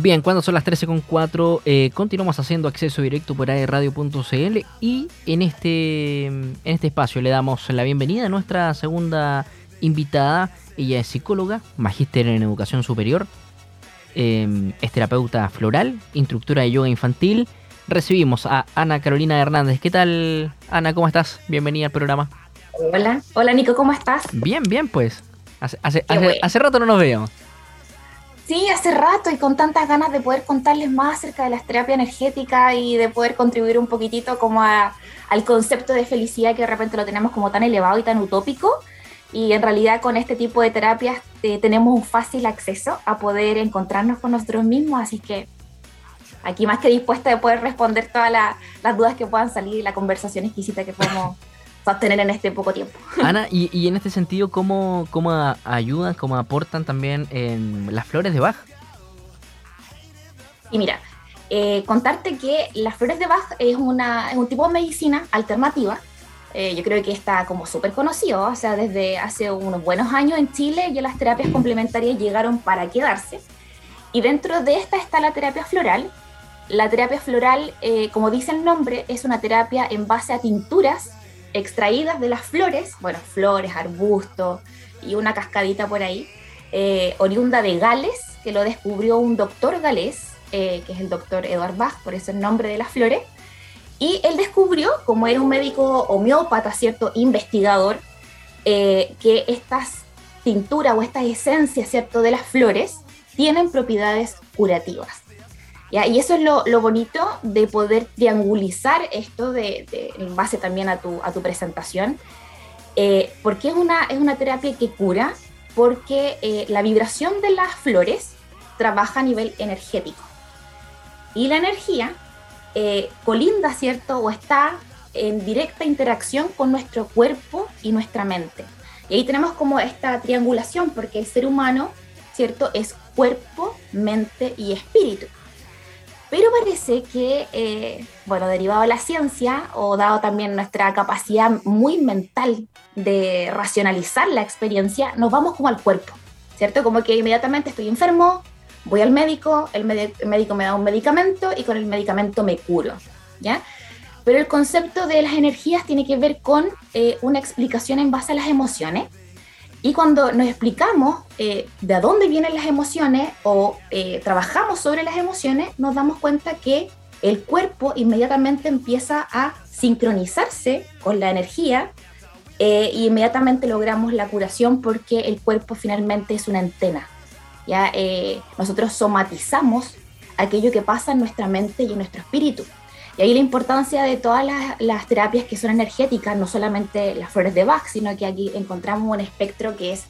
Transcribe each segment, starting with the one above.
Bien, cuando son las 13.4, eh, continuamos haciendo acceso directo por aerradio.cl y en este, en este espacio le damos la bienvenida a nuestra segunda invitada. Ella es psicóloga, magíster en educación superior, em, es terapeuta floral, instructora de yoga infantil. Recibimos a Ana Carolina Hernández. ¿Qué tal, Ana? ¿Cómo estás? Bienvenida al programa. Hola, hola Nico, ¿cómo estás? Bien, bien, pues. Hace, hace, hace, hace rato no nos veo. Sí, hace rato y con tantas ganas de poder contarles más acerca de la terapia energética y de poder contribuir un poquitito como al concepto de felicidad que de repente lo tenemos como tan elevado y tan utópico. Y en realidad con este tipo de terapias eh, tenemos un fácil acceso a poder encontrarnos con nosotros mismos, así que aquí más que dispuesta de poder responder todas las dudas que puedan salir y la conversación exquisita que podemos tener en este poco tiempo. Ana, y, en este sentido, ¿cómo, cómo ayudan, cómo aportan también en las flores de Bach? Y mira, eh, contarte que las flores de Bach es, una, es un tipo de medicina alternativa. Eh, yo creo que está como súper conocido, o sea, desde hace unos buenos años en Chile ya las terapias complementarias llegaron para quedarse. Y dentro de esta está la terapia floral. La terapia floral, eh, como dice el nombre, es una terapia en base a tinturas extraídas de las flores, bueno, flores, arbustos y una cascadita por ahí, eh, oriunda de Gales, que lo descubrió un doctor galés, eh, que es el doctor Edward Bach, por eso el nombre de las flores, y él descubrió, como era un médico homeópata, ¿cierto?, investigador, eh, que estas tinturas o estas esencias, ¿cierto?, de las flores tienen propiedades curativas. Y eso es lo, bonito de poder triangulizar esto de, en base también a tu, a tu presentación, eh, porque es una, es una terapia que cura, porque eh, la vibración de las flores trabaja a nivel energético. Y la energía eh, colinda, ¿cierto? O está en directa interacción con nuestro cuerpo y nuestra mente. Y ahí tenemos como esta triangulación, porque el ser humano, ¿cierto? Es cuerpo, mente y espíritu. Pero parece que, eh, bueno, derivado de la ciencia o dado también nuestra capacidad muy mental de racionalizar la experiencia, nos vamos como al cuerpo, ¿cierto? Como que inmediatamente estoy enfermo, voy al médico, el, médico me da un medicamento y con el medicamento me curo, ¿ya? Pero el concepto de las energías tiene que ver con eh, una explicación en base a las emociones y cuando nos explicamos eh, de dónde vienen las emociones o eh, trabajamos sobre las emociones, nos damos cuenta que el cuerpo inmediatamente empieza a sincronizarse con la energía eh, y inmediatamente logramos la curación porque el cuerpo finalmente es una antena. ¿ya? nosotros somatizamos aquello que pasa en nuestra mente y en nuestro espíritu. Y ahí la importancia de todas las, terapias que son energéticas, no solamente las flores de Bach, sino que aquí encontramos un espectro que es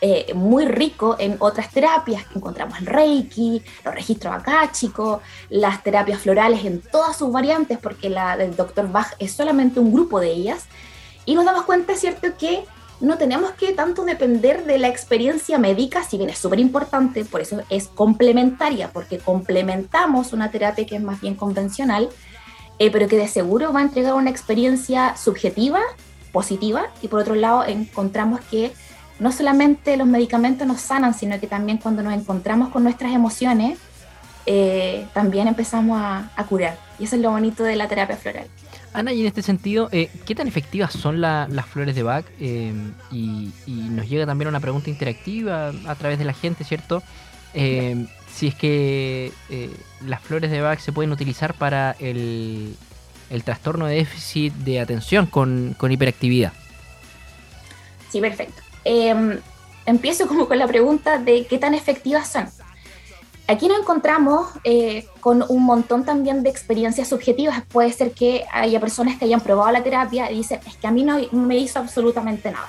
eh, muy rico en otras terapias, encontramos el Reiki, los registros akáshicos, las terapias florales en todas sus variantes, porque la del Dr. Bach es solamente un grupo de ellas. Y nos damos cuenta, ¿cierto?, que no tenemos que tanto depender de la experiencia médica, si bien es súper importante, por eso es complementaria, porque complementamos una terapia que es más bien convencional, eh, pero que de seguro va a entregar una experiencia subjetiva, positiva, y por otro lado encontramos que no solamente los medicamentos nos sanan, sino que también cuando nos encontramos con nuestras emociones, eh, también empezamos a, curar. Y eso es lo bonito de la terapia floral. Ana, y en este sentido, eh, ¿qué tan efectivas son las flores de Bach? y, nos llega también una pregunta interactiva a través de la gente, ¿cierto? Si es que eh, las flores de Bach se pueden utilizar para el, trastorno de déficit de atención con, hiperactividad. Sí, perfecto. Em, empiezo como con la pregunta de qué tan efectivas son. Aquí nos encontramos eh, con un montón también de experiencias subjetivas. Puede ser que haya personas que hayan probado la terapia y dicen, es que a mí no me hizo absolutamente nada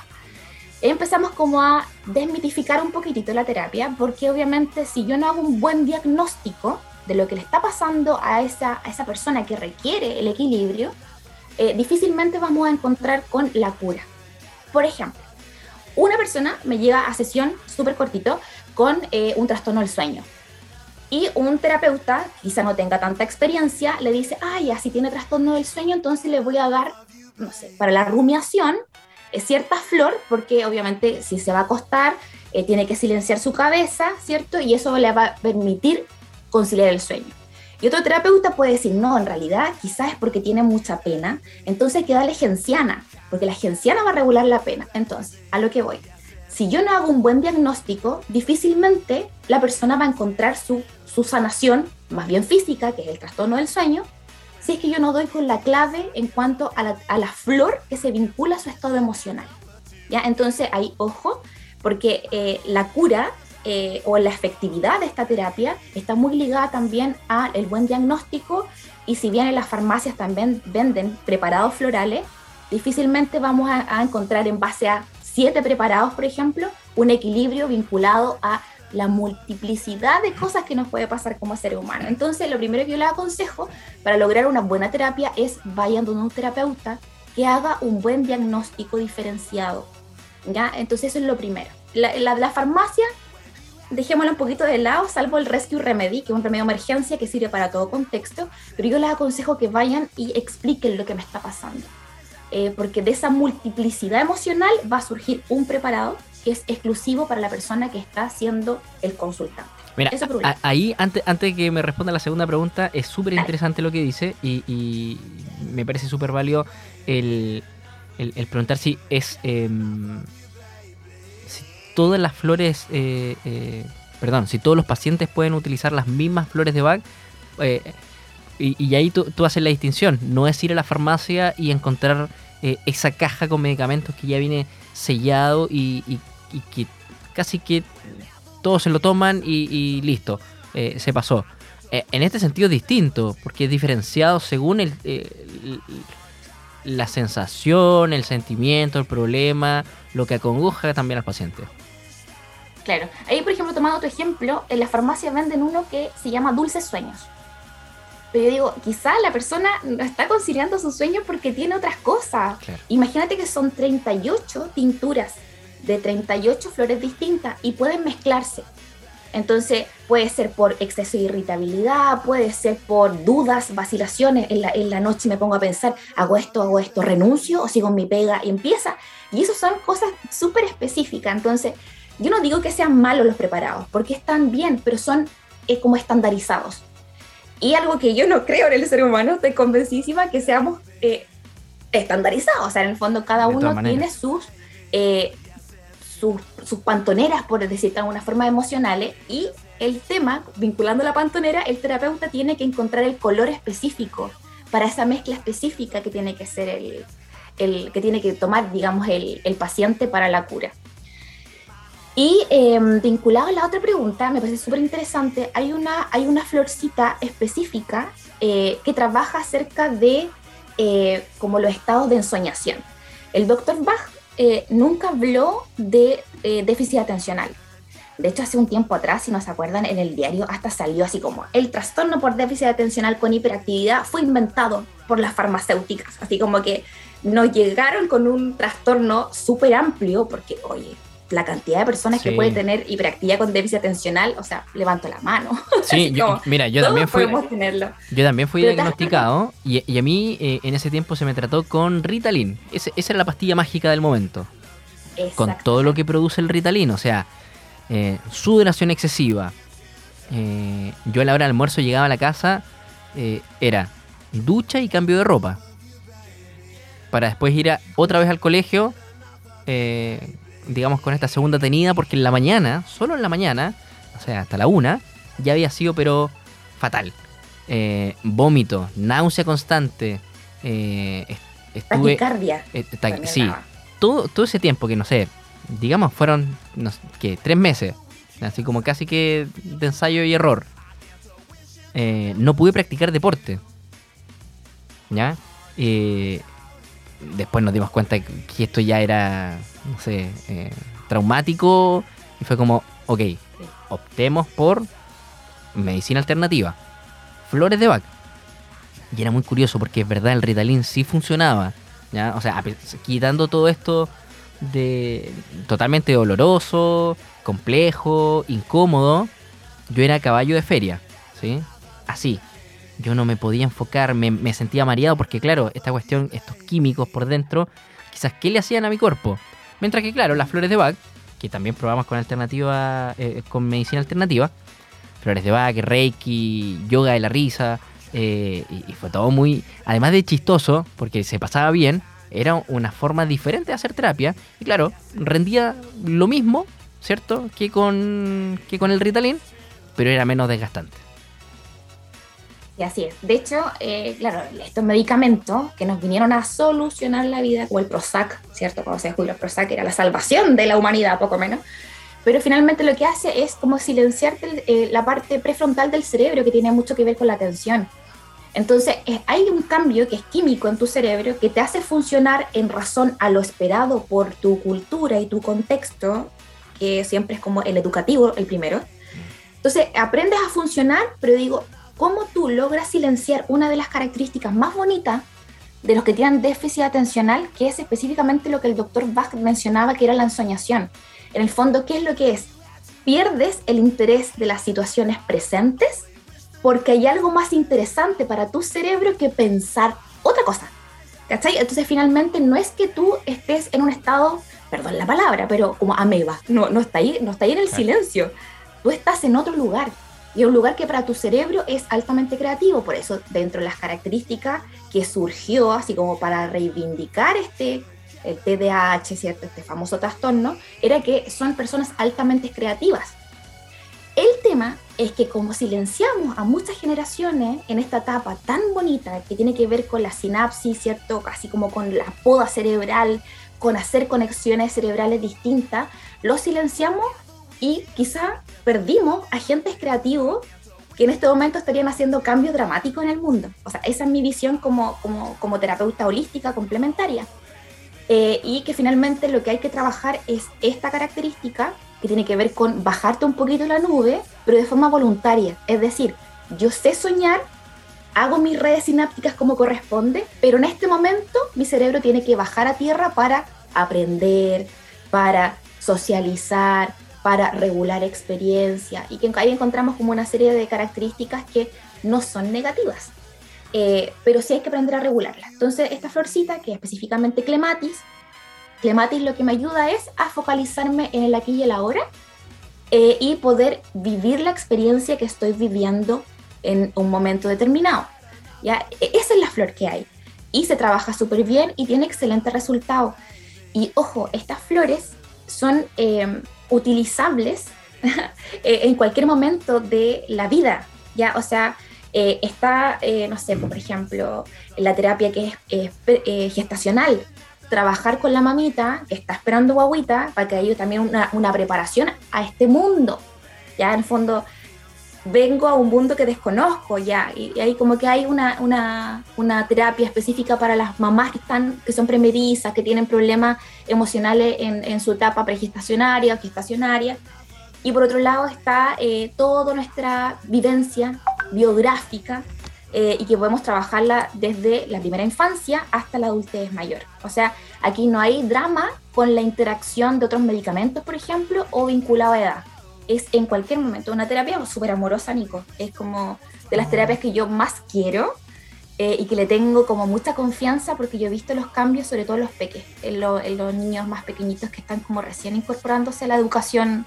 empezamos como a desmitificar un poquitito la terapia, porque obviamente si yo no hago un buen diagnóstico de lo que le está pasando a esa, a esa persona que requiere el equilibrio, eh, difícilmente vamos a encontrar con la cura. Por ejemplo, una persona me llega a sesión súper cortito con eh, un trastorno del sueño. Y un terapeuta, quizá no tenga tanta experiencia, le dice, ay, así tiene trastorno del sueño, entonces le voy a dar, no sé, para la rumiación, cierta flor, porque obviamente si se va a acostar, eh, tiene que silenciar su cabeza, ¿cierto? Y eso le va a permitir conciliar el sueño. Y otro terapeuta puede decir, no, en realidad quizás es porque tiene mucha pena, entonces hay que darle genciana, porque la genciana va a regular la pena. Entonces, a lo que voy. Si yo no hago un buen diagnóstico, difícilmente la persona va a encontrar su, su sanación, más bien física, que es el trastorno del sueño, si es que yo no doy con la clave en cuanto a la, a la flor que se vincula a su estado emocional. ¿Ya? Entonces, ahí, ojo, porque eh, la cura eh, o la efectividad de esta terapia está muy ligada también al buen diagnóstico y si bien en las farmacias también venden preparados florales, difícilmente vamos a, encontrar en base a siete preparados, por ejemplo, un equilibrio vinculado a la multiplicidad de cosas que nos puede pasar como ser humano. Entonces, lo primero que yo les aconsejo para lograr una buena terapia es vayan donde un terapeuta que haga un buen diagnóstico diferenciado. ¿ya? Entonces, eso es lo primero. La, la, la farmacia dejémoslo un poquito de lado, salvo el Rescue Remedy, que es un remedio de emergencia que sirve para todo contexto, pero yo les aconsejo que vayan y expliquen lo que me está pasando. Eh, porque de esa multiplicidad emocional va a surgir un preparado que es exclusivo para la persona que está siendo el consultante. Mira, ahí, antes, antes de que me responda la segunda pregunta, es súper interesante lo que dice y, me parece súper válido el, el, preguntar si es... Em, todas las flores, eh, eh, perdón, si todos los pacientes pueden utilizar las mismas flores de Bach, eh, y, ahí tú, haces la distinción, no es ir a la farmacia y encontrar esa caja con medicamentos que ya viene sellado y, que casi que todos se lo toman y, listo, se pasó. en este sentido es distinto, porque es diferenciado según el, la sensación, el sentimiento, el problema, lo que acongoja también al paciente. Claro. Ahí, por ejemplo, tomando tu ejemplo, en la farmacia venden uno que se llama Dulces Sueños. Pero yo digo, quizá la persona no está conciliando sus sueños porque tiene otras cosas. Imagínate que son 38 tinturas de 38 flores distintas y pueden mezclarse. Entonces puede ser por exceso de irritabilidad, puede ser por dudas, vacilaciones. En la, en la noche me pongo a pensar, hago esto, hago esto, renuncio o sigo en mi pega y empieza. Y eso son cosas súper específicas. Entonces yo no digo que sean malos los preparados, porque están bien, pero son eh, como estandarizados. Y algo que yo no creo en el ser humano, estoy convencidísima que seamos eh, estandarizados. O sea, en el fondo cada uno tiene sus, eh, sus, sus, pantoneras, por decir de alguna forma, emocionales. Y el tema, vinculando la pantonera, el terapeuta tiene que encontrar el color específico para esa mezcla específica que tiene que ser el, el que tiene que tomar, digamos, el, el paciente para la cura. Y em, vinculado a la otra pregunta, me parece súper interesante, hay una, hay una florcita específica eh, que trabaja acerca de eh, como los estados de ensoñación. El doctor Bach eh, nunca habló de déficit atencional. De hecho, hace un tiempo atrás, si no se acuerdan, en el diario hasta salió así como el trastorno por déficit atencional con hiperactividad fue inventado por las farmacéuticas. Así como que nos llegaron con un trastorno súper amplio, porque, oye, la cantidad de personas que puede tener hiperactividad con déficit atencional, o sea, levanto la mano. Sí, mira, yo también fui. Yo también fui diagnosticado y, a mí eh, en ese tiempo se me trató con Ritalin. esa era la pastilla mágica del momento. Con todo lo que produce el Ritalin, o sea, eh, sudoración excesiva. Eh, yo a la hora del almuerzo llegaba a la casa, eh, era ducha y cambio de ropa. Para después ir otra vez al colegio. Eh, digamos, con esta segunda tenida, porque en la mañana, solo en la mañana, o sea, hasta la una, ya había sido, pero fatal. Eh, vómito, náusea constante. Eh, estuve, Taquicardia. Eh, sí, todo, todo ese tiempo que no sé, digamos, fueron, no sé, ¿qué? Tres meses. Así como casi que de ensayo y error. No pude practicar deporte. ¿Ya? Después nos dimos cuenta que esto ya era, no sé, eh, traumático y fue como, ok, optemos por medicina alternativa, flores de Bach. Y era muy curioso porque es verdad, el Ritalin sí funcionaba, ¿ya? O sea, quitando todo esto de totalmente doloroso, complejo, incómodo, yo era caballo de feria, ¿sí? Así, yo no me podía enfocar, me, sentía mareado porque claro, esta cuestión, estos químicos por dentro, quizás qué le hacían a mi cuerpo. Mientras que claro, las flores de Bach, que también probamos con alternativa, eh, con medicina alternativa, flores de Bach, Reiki, yoga de la risa. Eh, y, fue todo muy, además de chistoso, porque se pasaba bien, era una forma diferente de hacer terapia. Y claro, rendía lo mismo, ¿cierto? Que con, que con el Ritalin, pero era menos desgastante. Y así es. De hecho, eh, claro, estos medicamentos que nos vinieron a solucionar la vida, como el Prozac, ¿cierto? Cuando se descubrió el Prozac era la salvación de la humanidad, poco menos. Pero finalmente lo que hace es como silenciarte eh, la parte prefrontal del cerebro que tiene mucho que ver con la atención. Entonces, hay un cambio que es químico en tu cerebro que te hace funcionar en razón a lo esperado por tu cultura y tu contexto, que siempre es como el educativo, el primero. Entonces, aprendes a funcionar, pero digo, cómo tú logras silenciar una de las características más bonitas de los que tienen déficit atencional, que es específicamente lo que el doctor Bach mencionaba, que era la ensoñación. En el fondo, ¿qué es lo que es? Pierdes el interés de las situaciones presentes porque hay algo más interesante para tu cerebro que pensar otra cosa. ¿Cachai? Entonces finalmente no es que tú estés en un estado, perdón la palabra, pero como ameba, no, no, está, ahí, no está ahí en el silencio, tú estás en otro lugar y un lugar que para tu cerebro es altamente creativo. Por eso, dentro de las características que surgió, así como para reivindicar este, el TDAH, ¿cierto? este famoso trastorno, era que son personas altamente creativas. El tema es que como silenciamos a muchas generaciones en esta etapa tan bonita que tiene que ver con la sinapsis, ¿cierto? Casi como con la poda cerebral, con hacer conexiones cerebrales distintas, lo silenciamos y quizá perdimos agentes creativos que en este momento estarían haciendo cambios dramáticos en el mundo. O sea, esa es mi visión como, como, como terapeuta holística complementaria. Eh, y que finalmente lo que hay que trabajar es esta característica que tiene que ver con bajarte un poquito la nube, pero de forma voluntaria. Es decir, yo sé soñar, hago mis redes sinápticas como corresponde, pero en este momento mi cerebro tiene que bajar a tierra para aprender, para socializar, para regular experiencia y que ahí encontramos como una serie de características que no son negativas, eh, pero sí hay que aprender a regularlas. Entonces, esta florcita, que es específicamente clematis, clematis lo que me ayuda es a focalizarme en el aquí y el ahora eh, y poder vivir la experiencia que estoy viviendo en un momento determinado. ¿ya? E-, esa es la flor que hay. Y se trabaja súper bien y tiene excelente resultado. Y ojo, estas flores son eh, utilizables eh, en cualquier momento de la vida, ¿ya? O sea, eh, está, eh, no sé, por ejemplo, la terapia que es gestacional, trabajar con la mamita que está esperando guaguita para que haya también una, una preparación a este mundo, ya en el fondo vengo a un mundo que desconozco ya, y, ahí como que hay una, una, una, terapia específica para las mamás que, están, que son premerizas, que tienen problemas emocionales en, en su etapa pregestacionaria o gestacionaria. Y por otro lado está eh, toda nuestra vivencia biográfica eh, y que podemos trabajarla desde la primera infancia hasta la adultez mayor. O sea, aquí no hay drama con la interacción de otros medicamentos, por ejemplo, o vinculado a edad es en cualquier momento. Una terapia súper amorosa, Nico. Es como de las terapias que yo más quiero eh, y que le tengo como mucha confianza porque yo he visto los cambios, sobre todo en los peques, en, los niños más pequeñitos que están como recién incorporándose a la educación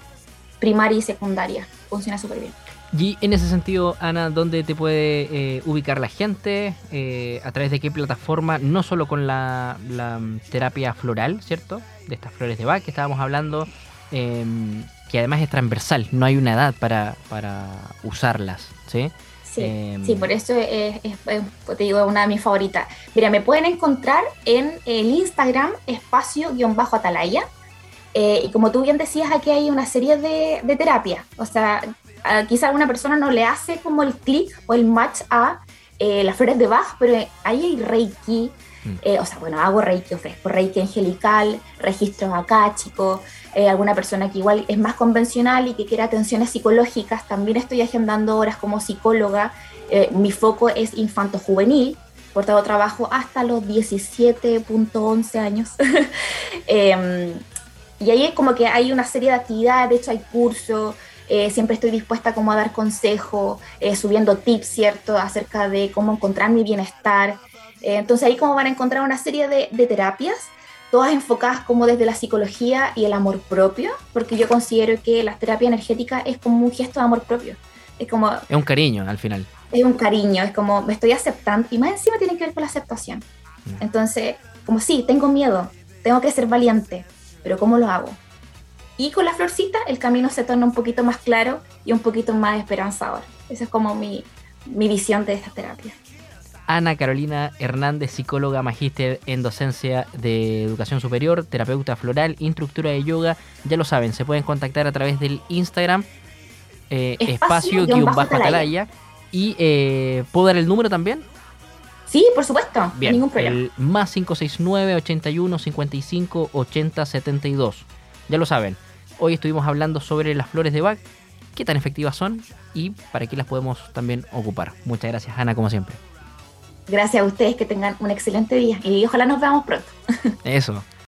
primaria y secundaria. Funciona súper bien. Y en ese sentido, Ana, ¿dónde te puede eh, ubicar la gente? Eh, ¿A través de qué plataforma? No solo con la, la, terapia floral, ¿cierto? De estas flores de Bach que estábamos hablando, em, que además es transversal, no hay una edad para, para usarlas, ¿sí? Sí, em, sí, por eso es, te digo, una de mis favoritas. Mira, me pueden encontrar en el Instagram espacio-atalaya. Eh, y como tú bien decías, aquí hay una serie de, de terapias. O sea, quizá a una persona no le hace como el clic o el match a eh, las flores de Bach, pero ahí hay Reiki, Mm. Eh, o sea, bueno, hago reiki, ofrezco reiki angelical, registros acáchicos, eh, alguna persona que igual es más convencional y que quiere atenciones psicológicas, también estoy agendando horas como psicóloga. Eh, mi foco es infanto-juvenil, por trabajo hasta los 17.11 años. Em, y ahí como que hay una serie de actividades, de hecho hay cursos, siempre estoy dispuesta como a dar consejos, subiendo tips, ¿cierto?, acerca de cómo encontrar mi bienestar, eh, entonces ahí como van a encontrar una serie de, terapias, todas enfocadas como desde la psicología y el amor propio, porque yo considero que la terapia energética es como un gesto de amor propio. Es como... Es un cariño al final. Es un cariño, es como me estoy aceptando y más encima tiene que ver con la aceptación. Mm. Entonces, como sí, tengo miedo, tengo que ser valiente, pero ¿cómo lo hago? Y con la florcita el camino se torna un poquito más claro y un poquito más esperanzador. Esa es como mi, mi visión de esta terapia. Ana Carolina Hernández, psicóloga, magíster en docencia de educación superior, terapeuta floral, instructora de yoga. Ya lo saben, se pueden contactar a través del Instagram eh, espacio-atalaya. Y eh, ¿puedo dar el número también? Sí, por supuesto, Bien, ningún problema. El más 569 81 55 80 72. Ya lo saben, hoy estuvimos hablando sobre las flores de Bach, qué tan efectivas son y para qué las podemos también ocupar. Muchas gracias, Ana, como siempre. Gracias a ustedes, que tengan un excelente día y ojalá nos veamos pronto. Eso.